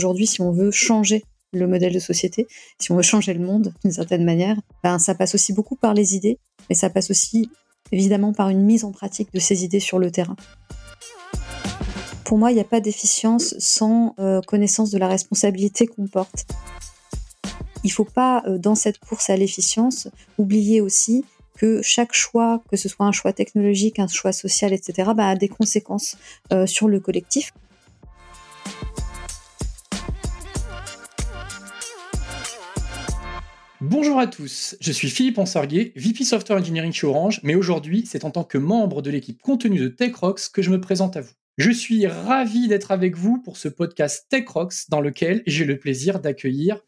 qu'aujourd'hui, si on veut changer le modèle de société, si on veut changer le monde d'une certaine manière, ben, ça passe aussi beaucoup par les idées, mais ça passe aussi évidemment par une mise en pratique de ces idées sur le terrain. Pour moi, il n'y a pas d'efficience sans euh, connaissance de la responsabilité qu'on porte. Il ne faut pas, euh, dans cette course à l'efficience, oublier aussi que chaque choix, que ce soit un choix technologique, un choix social, etc., bah, a des conséquences euh, sur le collectif. Bonjour à tous, je suis Philippe Ansarguet, VP Software Engineering chez Orange, mais aujourd'hui, c'est en tant que membre de l'équipe contenu de TechRox que je me présente à vous. Je suis ravi d'être avec vous pour ce podcast TechRox dans lequel j'ai le plaisir d'accueillir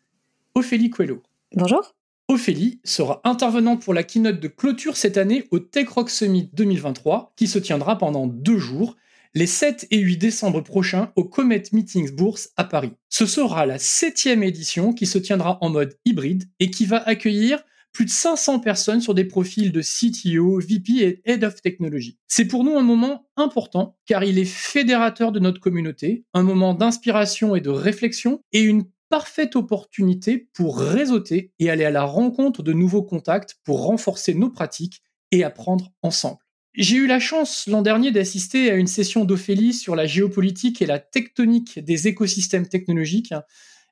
Ophélie Coelho. Bonjour. Ophélie sera intervenante pour la keynote de clôture cette année au Tech Rock Summit 2023 qui se tiendra pendant deux jours, les 7 et 8 décembre prochains au Comet Meetings Bourse à Paris. Ce sera la septième édition qui se tiendra en mode hybride et qui va accueillir plus de 500 personnes sur des profils de CTO, VP et Head of Technology. C'est pour nous un moment important car il est fédérateur de notre communauté, un moment d'inspiration et de réflexion et une parfaite opportunité pour réseauter et aller à la rencontre de nouveaux contacts pour renforcer nos pratiques et apprendre ensemble. J'ai eu la chance l'an dernier d'assister à une session d'Ophélie sur la géopolitique et la tectonique des écosystèmes technologiques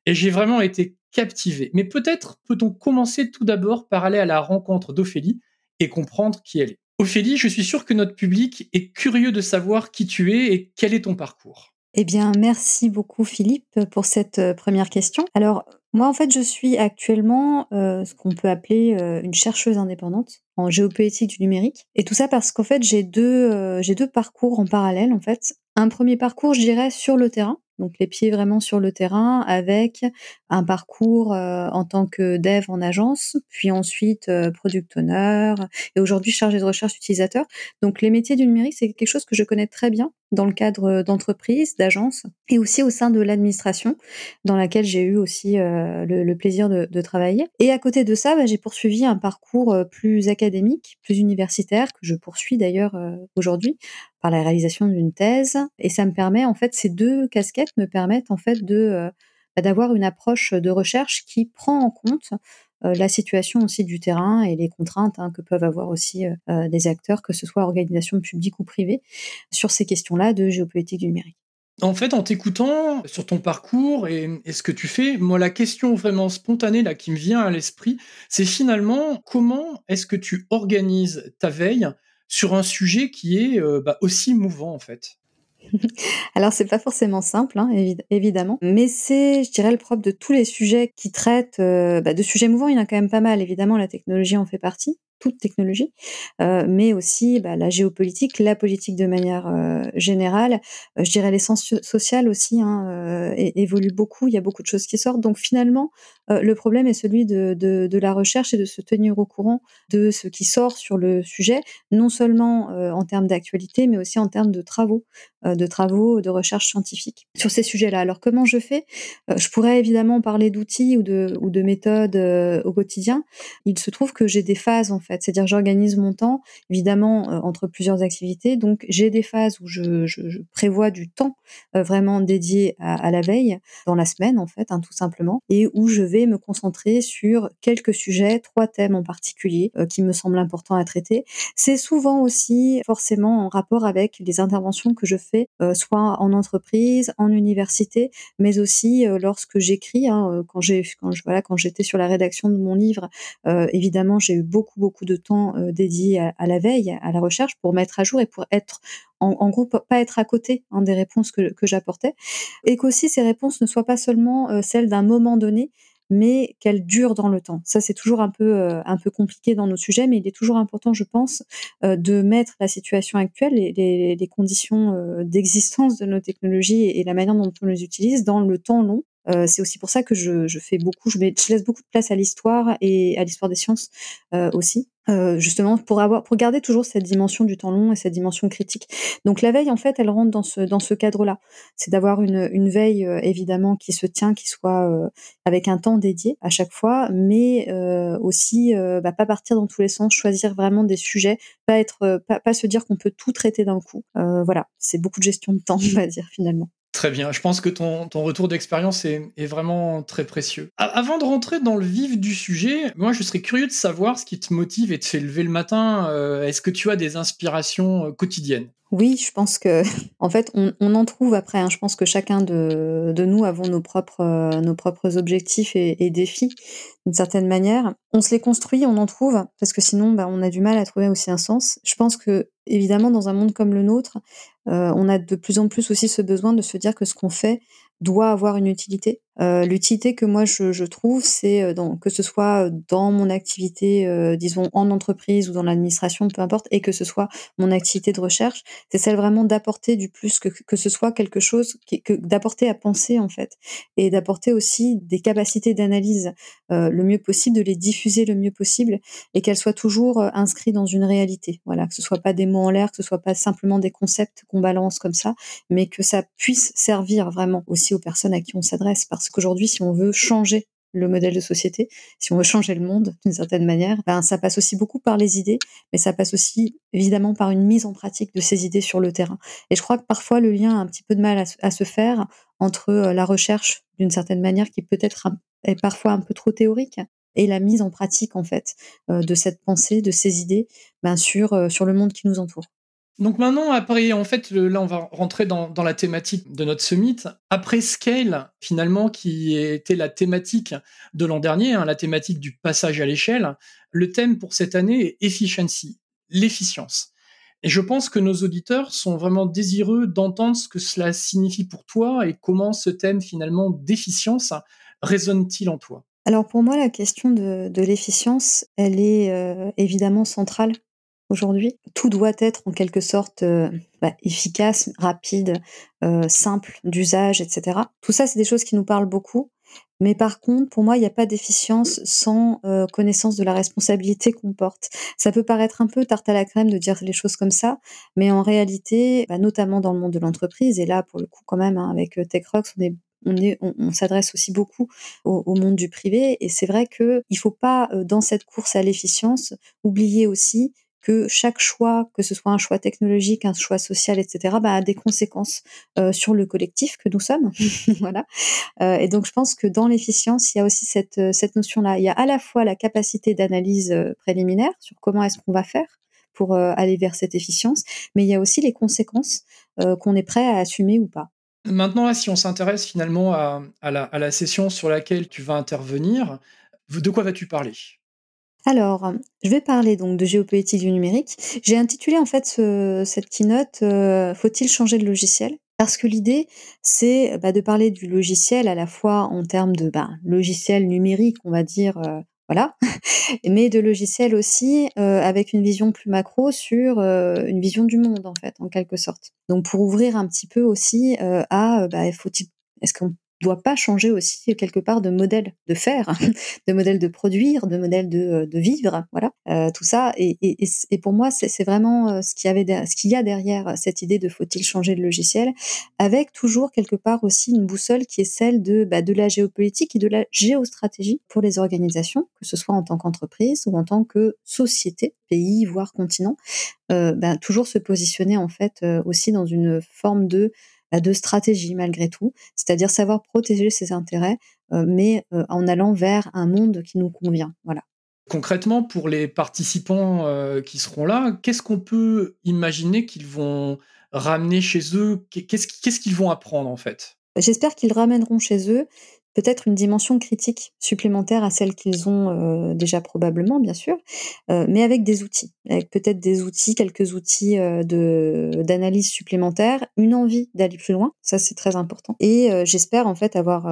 et j'ai vraiment été captivé. Mais peut-être peut-on commencer tout d'abord par aller à la rencontre d'Ophélie et comprendre qui elle est. Ophélie, je suis sûr que notre public est curieux de savoir qui tu es et quel est ton parcours. Eh bien, merci beaucoup Philippe pour cette euh, première question. Alors, moi, en fait, je suis actuellement euh, ce qu'on peut appeler euh, une chercheuse indépendante en géopolitique du numérique. Et tout ça parce qu'en fait, j'ai deux, j'ai deux parcours en parallèle. En fait, un premier parcours, je dirais, sur le terrain, donc les pieds vraiment sur le terrain avec un parcours en tant que dev en agence, puis ensuite product owner et aujourd'hui chargé de recherche utilisateur. Donc les métiers du numérique, c'est quelque chose que je connais très bien dans le cadre d'entreprises, d'agences et aussi au sein de l'administration dans laquelle j'ai eu aussi le, plaisir de, travailler. Et à côté de ça, bah, j'ai poursuivi un parcours plus académique, plus universitaire que je poursuis d'ailleurs aujourd'hui par la réalisation d'une thèse. Et ça me permet, en fait, ces deux casquettes me permettent, en fait, de euh, bah, d'avoir une approche de recherche qui prend en compte euh, la situation aussi du terrain et les contraintes hein, que peuvent avoir aussi euh, des acteurs, que ce soit organisations publiques ou privées, sur ces questions-là de géopolitique numérique. En fait, en t'écoutant sur ton parcours et, et, ce que tu fais, moi, la question vraiment spontanée là qui me vient à l'esprit, c'est finalement comment est-ce que tu organises ta veille sur un sujet qui est euh, bah, aussi mouvant en fait alors c'est pas forcément simple, hein, évidemment, mais c'est, je dirais, le propre de tous les sujets qui traitent euh, bah, de sujets mouvants. Il y en a quand même pas mal. Évidemment, la technologie en fait partie, toute technologie, euh, mais aussi bah, la géopolitique, la politique de manière générale. Je dirais l'essence sociale aussi hein, évolue beaucoup. Il y a beaucoup de choses qui sortent. Donc finalement, le problème est celui de, la recherche et de se tenir au courant de ce qui sort sur le sujet, non seulement en termes d'actualité, mais aussi en termes de travaux, de travaux de recherche scientifique sur ces sujets-là. Alors comment je fais? Je pourrais évidemment parler d'outils ou de, méthodes au quotidien. Il se trouve que j'ai des phases en fait c'est-à-dire j'organise mon temps, évidemment, euh, entre plusieurs activités. Donc, j'ai des phases où je, prévois du temps euh, vraiment dédié à, la veille, dans la semaine, en fait, hein, tout simplement, et où je vais me concentrer sur quelques sujets, trois thèmes en particulier, euh, qui me semblent importants à traiter. C'est souvent aussi forcément en rapport avec les interventions que je fais, soit en entreprise, en université, mais aussi lorsque j'écris, hein, quand j'ai, quand je, voilà, quand j'étais sur la rédaction de mon livre, évidemment, j'ai eu beaucoup, beaucoup de temps euh, dédié à, la veille, à la recherche, pour mettre à jour et pour être en, gros pas être à côté hein, des réponses que, j'apportais, et qu'aussi ces réponses ne soient pas seulement euh, celles d'un moment donné, mais qu'elles durent dans le temps. Ça, c'est toujours un peu euh, un peu compliqué dans nos sujets, mais il est toujours important, je pense, de mettre la situation actuelle et les, conditions d'existence de nos technologies et, la manière dont on les utilise dans le temps long. Euh, c'est aussi pour ça que je, je fais beaucoup, je, mets, je, laisse beaucoup de place à l'histoire et à l'histoire des sciences euh, aussi, euh, justement pour avoir, pour garder toujours cette dimension du temps long et cette dimension critique. Donc la veille, en fait, elle rentre dans ce dans ce cadre-là. C'est d'avoir une, une veille euh, évidemment qui se tient, qui soit euh, avec un temps dédié à chaque fois, mais aussi bah, pas partir dans tous les sens, choisir vraiment des sujets, pas être, pas, pas se dire qu'on peut tout traiter d'un coup. voilà, c'est beaucoup de gestion de temps, on va dire finalement. Très bien, je pense que ton, retour d'expérience est, vraiment très précieux. avant de rentrer dans le vif du sujet, moi je serais curieux de savoir ce qui te motive et te fait lever le matin. Euh, est-ce que tu as des inspirations euh, quotidiennes? Oui, je pense que, en fait, on, en trouve après. Hein. Je pense que chacun de, nous avons nos propres, euh, objectifs et, défis, d'une certaine manière. On se les construit, on en trouve, parce que sinon, bah, on a du mal à trouver aussi un sens. Je pense que, évidemment, dans un monde comme le nôtre, on a de plus en plus aussi ce besoin de se dire que ce qu'on fait doit avoir une utilité. Euh, L'utilité que moi je, je trouve, c'est euh, que ce soit dans mon activité, euh, disons en entreprise ou dans l'administration, peu importe, et que ce soit mon activité de recherche, c'est celle vraiment d'apporter du plus, que, que ce soit quelque chose, qui, que d'apporter à penser en fait, et d'apporter aussi des capacités d'analyse euh, le mieux possible, de les diffuser le mieux possible, et qu'elles soient toujours euh, inscrites dans une réalité. Voilà, que ce soit pas des mots en l'air, que ce soit pas simplement des concepts qu'on balance comme ça, mais que ça puisse servir vraiment aussi aux personnes à qui on s'adresse, parce qu'aujourd'hui, si on veut changer le modèle de société, si on veut changer le monde d'une certaine manière, ben, ça passe aussi beaucoup par les idées, mais ça passe aussi évidemment par une mise en pratique de ces idées sur le terrain. Et je crois que parfois le lien a un petit peu de mal à, se faire entre euh, la recherche d'une certaine manière qui peut-être est parfois un peu trop théorique et la mise en pratique en fait euh, de cette pensée, de ces idées, ben, euh, sur le monde qui nous entoure. Donc maintenant, après, en fait, là, on va rentrer dans, la thématique de notre summit. Après Scale, finalement, qui était la thématique de l'an dernier, hein, la thématique du passage à l'échelle, le thème pour cette année est Efficiency, l'efficience. Et je pense que nos auditeurs sont vraiment désireux d'entendre ce que cela signifie pour toi et comment ce thème, finalement, d'efficience résonne-t-il en toi? Alors pour moi, la question de, de l'efficience, elle est euh, évidemment centrale aujourd'hui. Tout doit être en quelque sorte euh, bah, efficace, rapide, euh, simple d'usage, etc. Tout ça, c'est des choses qui nous parlent beaucoup. Mais par contre, pour moi, il n'y a pas d'efficience sans euh, connaissance de la responsabilité qu'on porte. Ça peut paraître un peu tarte à la crème de dire les choses comme ça, mais en réalité, bah, notamment dans le monde de l'entreprise, et là, pour le coup, quand même, hein, avec TechRox, on est on, est, on, s'adresse aussi beaucoup au, au, monde du privé et c'est vrai que il faut pas dans cette course à l'efficience oublier aussi que chaque choix, que ce soit un choix technologique, un choix social, etc., bah, a des conséquences euh, sur le collectif que nous sommes. voilà. Euh, et donc, je pense que dans l'efficience, il y a aussi cette, euh, cette notion-là. Il y a à la fois la capacité d'analyse préliminaire sur comment est-ce qu'on va faire pour euh, aller vers cette efficience, mais il y a aussi les conséquences qu'on est prêt à assumer ou pas. Maintenant, là, si on s'intéresse finalement à, à, la, à la session sur laquelle tu vas intervenir, de quoi vas-tu parler? Alors, je vais parler donc de géopolitique du numérique. J'ai intitulé en fait ce, cette keynote euh, Faut-il changer de logiciel? Parce que l'idée, c'est bah, de parler du logiciel à la fois en termes de bah, logiciel numérique, on va dire, euh, voilà, mais de logiciel aussi euh, avec une vision plus macro sur euh, une vision du monde en fait, en quelque sorte. Donc pour ouvrir un petit peu aussi euh, à, bah, faut-il est-ce qu'on doit pas changer aussi quelque part de modèle de faire, de modèle de produire, de modèle de, de vivre, voilà, euh, tout ça. Et, et, et pour moi, c'est vraiment euh, ce qu'il y avait, ce qu'il y a derrière cette idée de faut-il changer de logiciel, avec toujours quelque part aussi une boussole qui est celle de bah, de la géopolitique et de la géostratégie pour les organisations, que ce soit en tant qu'entreprise ou en tant que société, pays, voire continent, euh, bah, toujours se positionner en fait euh, aussi dans une forme de de stratégie malgré tout, c'est-à-dire savoir protéger ses intérêts, euh, mais euh, en allant vers un monde qui nous convient. Voilà. Concrètement, pour les participants euh, qui seront là, qu'est-ce qu'on peut imaginer qu'ils vont ramener chez eux? Qu'est-ce qu'ils vont apprendre en fait? J'espère qu'ils ramèneront chez eux peut-être une dimension critique supplémentaire à celle qu'ils ont euh, déjà probablement, bien sûr, euh, mais avec des outils, avec peut-être des outils, quelques outils euh, d'analyse supplémentaire, une envie d'aller plus loin, ça c'est très important. Et j'espère en fait avoir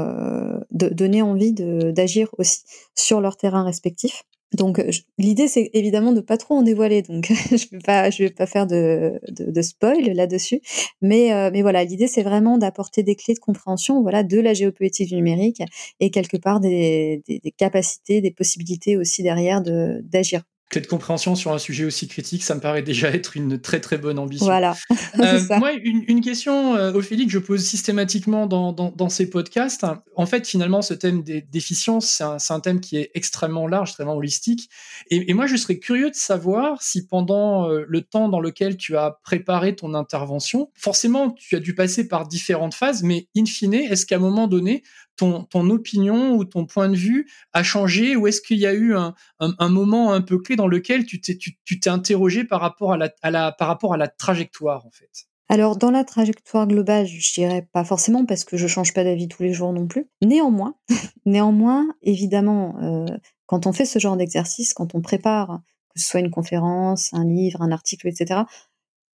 donné envie d'agir aussi sur leur terrain respectif donc l'idée c'est évidemment de pas trop en dévoiler, donc je vais pas je vais pas faire de, de, de spoil là-dessus, mais euh, mais voilà l'idée c'est vraiment d'apporter des clés de compréhension voilà de la géopolitique du numérique et quelque part des, des, des capacités, des possibilités aussi derrière de d'agir Clé de compréhension sur un sujet aussi critique, ça me paraît déjà être une très très bonne ambition. Voilà. Euh, moi, une, question, euh, Ophélie, que je pose systématiquement dans, dans, ces podcasts. En fait, finalement, ce thème des déficiences, c'est un, un, thème qui est extrêmement large, extrêmement holistique. Et, et, moi, je serais curieux de savoir si pendant euh, le temps dans lequel tu as préparé ton intervention, forcément, tu as dû passer par différentes phases, mais in fine, est-ce qu'à un moment donné, ton, ton, opinion ou ton point de vue a changé ou est-ce qu'il y a eu un, un, moment un peu clé dans lequel tu t'es, interrogé par rapport à la, par rapport à la trajectoire en fait alors dans la trajectoire globale, je dirais pas forcément parce que je change pas d'avis tous les jours non plus. Néanmoins, néanmoins, évidemment, euh, quand on fait ce genre d'exercice, quand on prépare, que ce soit une conférence, un livre, un article, etc.,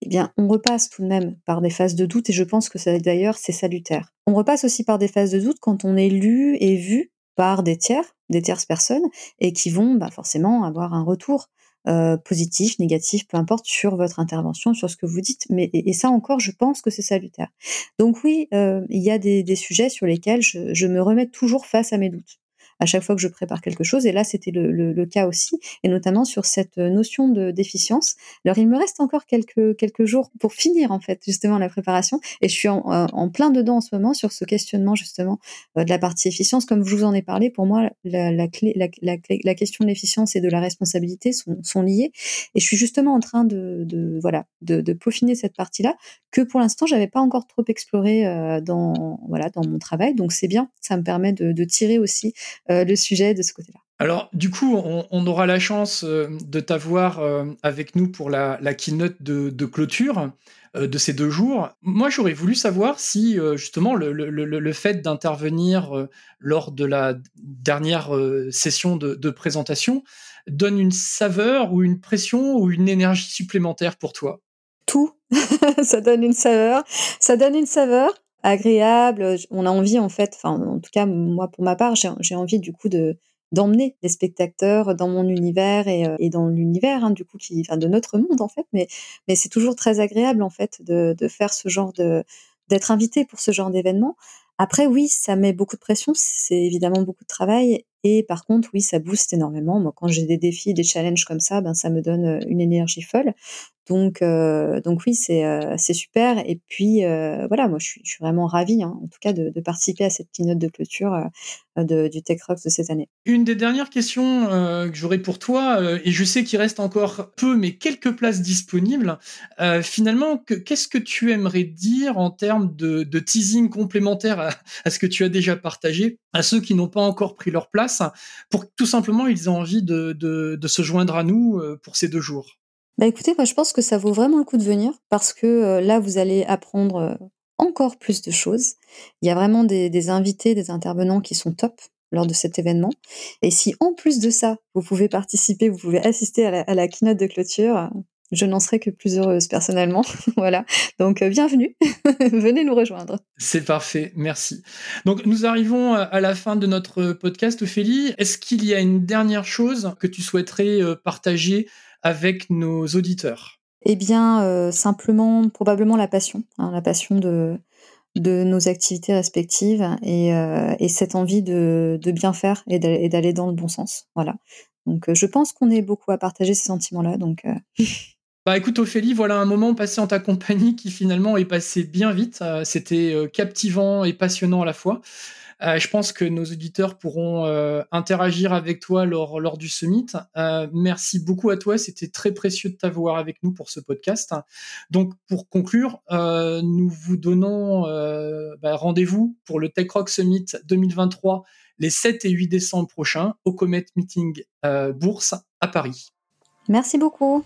eh bien, on repasse tout de même par des phases de doute, et je pense que d'ailleurs, c'est salutaire. On repasse aussi par des phases de doute quand on est lu et vu par des tiers, des tierces personnes, et qui vont bah, forcément avoir un retour euh, positif, négatif, peu importe, sur votre intervention, sur ce que vous dites. Mais et, ça encore, je pense que c'est salutaire. Donc oui, euh, il y a des, sujets sur lesquels je, je me remets toujours face à mes doutes à chaque fois que je prépare quelque chose. Et là, c'était le, le, cas aussi, et notamment sur cette notion de déficience. Alors, il me reste encore quelques, quelques jours pour finir, en fait, justement, la préparation. Et je suis en, euh, en plein dedans en ce moment sur ce questionnement, justement, euh, de la partie efficience. Comme je vous en ai parlé, pour moi, la, la, clé, la, la, la question de l'efficience et de la responsabilité sont, sont liées. Et je suis justement en train de, de voilà, de, de peaufiner cette partie-là que pour l'instant, j'avais pas encore trop exploré euh, dans, voilà, dans mon travail. Donc, c'est bien. Ça me permet de, de tirer aussi euh, le sujet de ce côté-là. Alors, du coup, on, aura la chance euh, de t'avoir euh, avec nous pour la, keynote de, clôture de ces deux jours. Moi, j'aurais voulu savoir si, justement, le, fait d'intervenir lors de la dernière session de, de, présentation donne une saveur ou une pression ou une énergie supplémentaire pour toi? Tout. ça donne une saveur. Ça donne une saveur agréable. On a envie, en fait, enfin, en tout cas, moi, pour ma part, j'ai envie, du coup, de d'emmener les spectateurs dans mon univers et, euh, et dans l'univers, hein, du coup, qui, enfin, de notre monde, en fait. Mais, mais c'est toujours très agréable, en fait, de, de faire ce genre de, d'être invité pour ce genre d'événement. Après, oui, ça met beaucoup de pression, c'est évidemment beaucoup de travail. Et par contre, oui, ça booste énormément. Moi, quand j'ai des défis, des challenges comme ça, ben, ça me donne euh, une énergie folle. Donc, euh, donc oui, c'est euh, c'est super. Et puis euh, voilà, moi je suis, vraiment ravie, hein, en tout cas, de, participer à cette keynote de clôture du Tech de cette année. Une des dernières questions que j'aurais pour toi, et je sais qu'il reste encore peu, mais quelques places disponibles. finalement, qu'est-ce que tu aimerais dire en termes de, teasing complémentaire à, ce que tu as déjà partagé, à ceux qui n'ont pas encore pris leur place, pour que tout simplement ils aient envie de se joindre à nous pour ces deux jours? Bah écoutez, moi je pense que ça vaut vraiment le coup de venir parce que euh, là vous allez apprendre euh, encore plus de choses. Il y a vraiment des, invités, des intervenants qui sont top lors de cet événement. Et si en plus de ça, vous pouvez participer, vous pouvez assister à la, keynote de clôture, je n'en serais que plus heureuse personnellement. voilà. Donc euh, bienvenue, venez nous rejoindre. C'est parfait, merci. Donc nous arrivons à la fin de notre podcast, Ophélie. Est-ce qu'il y a une dernière chose que tu souhaiterais partager avec nos auditeurs Eh bien, euh, simplement, probablement la passion, hein, la passion de, de nos activités respectives et, euh, et cette envie de, de, bien faire et d'aller dans le bon sens. Voilà. Donc, euh, je pense qu'on est beaucoup à partager ces sentiments-là. Donc. Bah écoute Ophélie, voilà un moment passé en ta compagnie qui finalement est passé bien vite. C'était captivant et passionnant à la fois. Euh, je pense que nos auditeurs pourront euh, interagir avec toi lors, lors du summit. Euh, merci beaucoup à toi. C'était très précieux de t'avoir avec nous pour ce podcast. Donc, pour conclure, nous vous donnons bah, rendez-vous pour le Tech Rock Summit 2023 les 7 et 8 décembre prochains au Comet Meeting Bourse à Paris. Merci beaucoup.